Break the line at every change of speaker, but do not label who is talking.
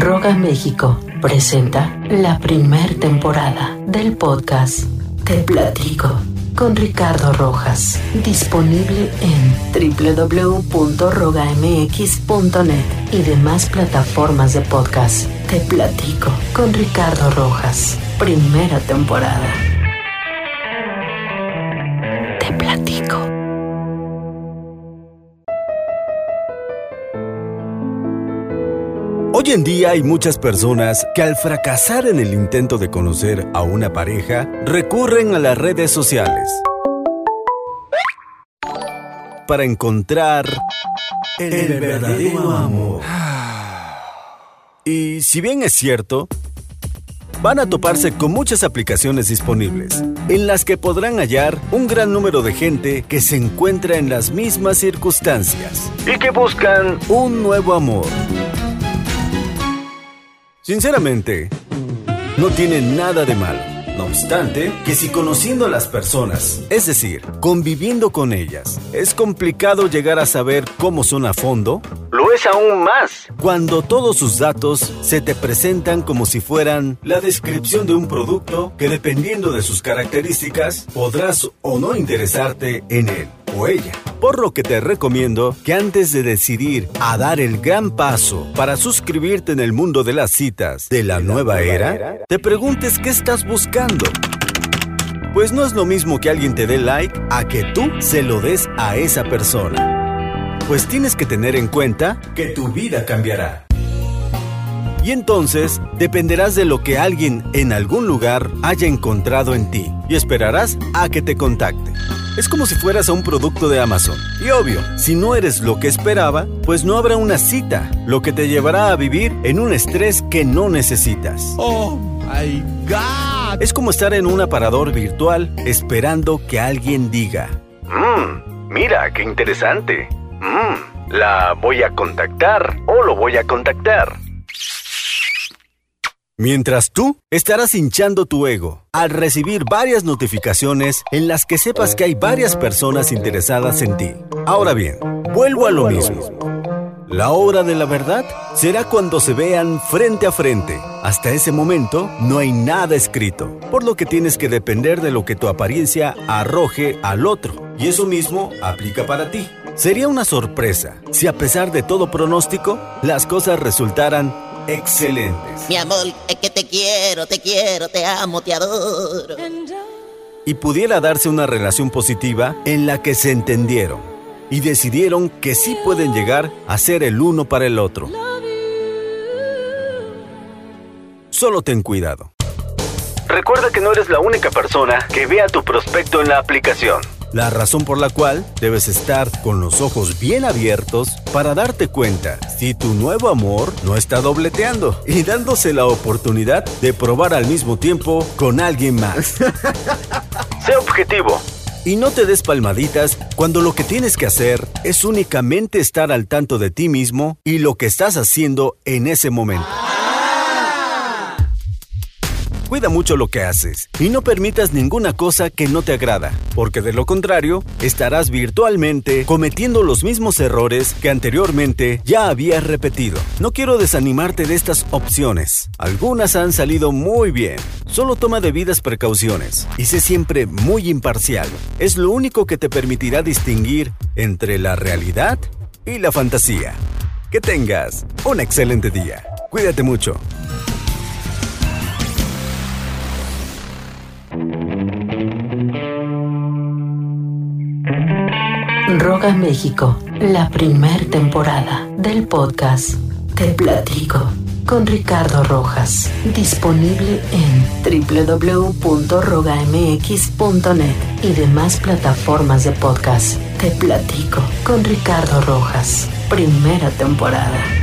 Roga México presenta la primer temporada del podcast Te Platico con Ricardo Rojas, disponible en www.rogamx.net y demás plataformas de podcast. Te Platico con Ricardo Rojas, primera temporada. Te Platico.
Hoy en día hay muchas personas que al fracasar en el intento de conocer a una pareja, recurren a las redes sociales para encontrar el, verdadero amor. Y si bien es cierto, van a toparse con muchas aplicaciones disponibles, en las que podrán hallar un gran número de gente que se encuentra en las mismas circunstancias y que buscan un nuevo amor. Sinceramente, no tiene nada de malo. No obstante, que si conociendo a las personas, es decir, conviviendo con ellas, es complicado llegar a saber cómo son a fondo, lo es aún más cuando todos sus datos se te presentan como si fueran la descripción de un producto que dependiendo de sus características podrás o no interesarte en él o ella. Por lo que te recomiendo que antes de decidir a dar el gran paso para suscribirte en el mundo de las citas de la nueva era, te preguntes qué estás buscando. Pues no es lo mismo que alguien te dé like a que tú se lo des a esa persona. Pues tienes que tener en cuenta que tu vida cambiará. Y entonces dependerás de lo que alguien en algún lugar haya encontrado en ti y esperarás a que te contacte. Es como si fueras a un producto de Amazon. Y obvio, si no eres lo que esperaba, pues no habrá una cita, lo que te llevará a vivir en un estrés que no necesitas.
Oh my God.
Es como estar en un aparador virtual esperando que alguien diga, Mmm, mira, qué interesante. Mmm, la voy a contactar o lo voy a contactar. Mientras tú estarás hinchando tu ego al recibir varias notificaciones en las que sepas que hay varias personas interesadas en ti. Ahora bien, vuelvo a lo mismo. La hora de la verdad será cuando se vean frente a frente. Hasta ese momento no hay nada escrito, por lo que tienes que depender de lo que tu apariencia arroje al otro. Y eso mismo aplica para ti. Sería una sorpresa si a pesar de todo pronóstico, las cosas resultaran excelentes.
Mi amor, es que te quiero, te quiero, te amo, te adoro.
Y pudiera darse una relación positiva en la que se entendieron y decidieron que sí pueden llegar a ser el uno para el otro. Solo ten cuidado. Recuerda que no eres la única persona que vea tu prospecto en la aplicación. La razón por la cual debes estar con los ojos bien abiertos para darte cuenta si tu nuevo amor no está dobleteando y dándose la oportunidad de probar al mismo tiempo con alguien más. sé objetivo. Y no te des palmaditas cuando lo que tienes que hacer es únicamente estar al tanto de ti mismo y lo que estás haciendo en ese momento. Cuida mucho lo que haces y no permitas ninguna cosa que no te agrada, porque de lo contrario, estarás virtualmente cometiendo los mismos errores que anteriormente ya habías repetido. No quiero desanimarte de estas opciones. Algunas han salido muy bien. Solo toma debidas precauciones y sé siempre muy imparcial. Es lo único que te permitirá distinguir entre la realidad y la fantasía. Que tengas un excelente día. Cuídate mucho.
Roga México, la primer temporada del podcast Te Platico con Ricardo Rojas, disponible en www.rogamx.net y demás plataformas de podcast. Te Platico con Ricardo Rojas, primera temporada.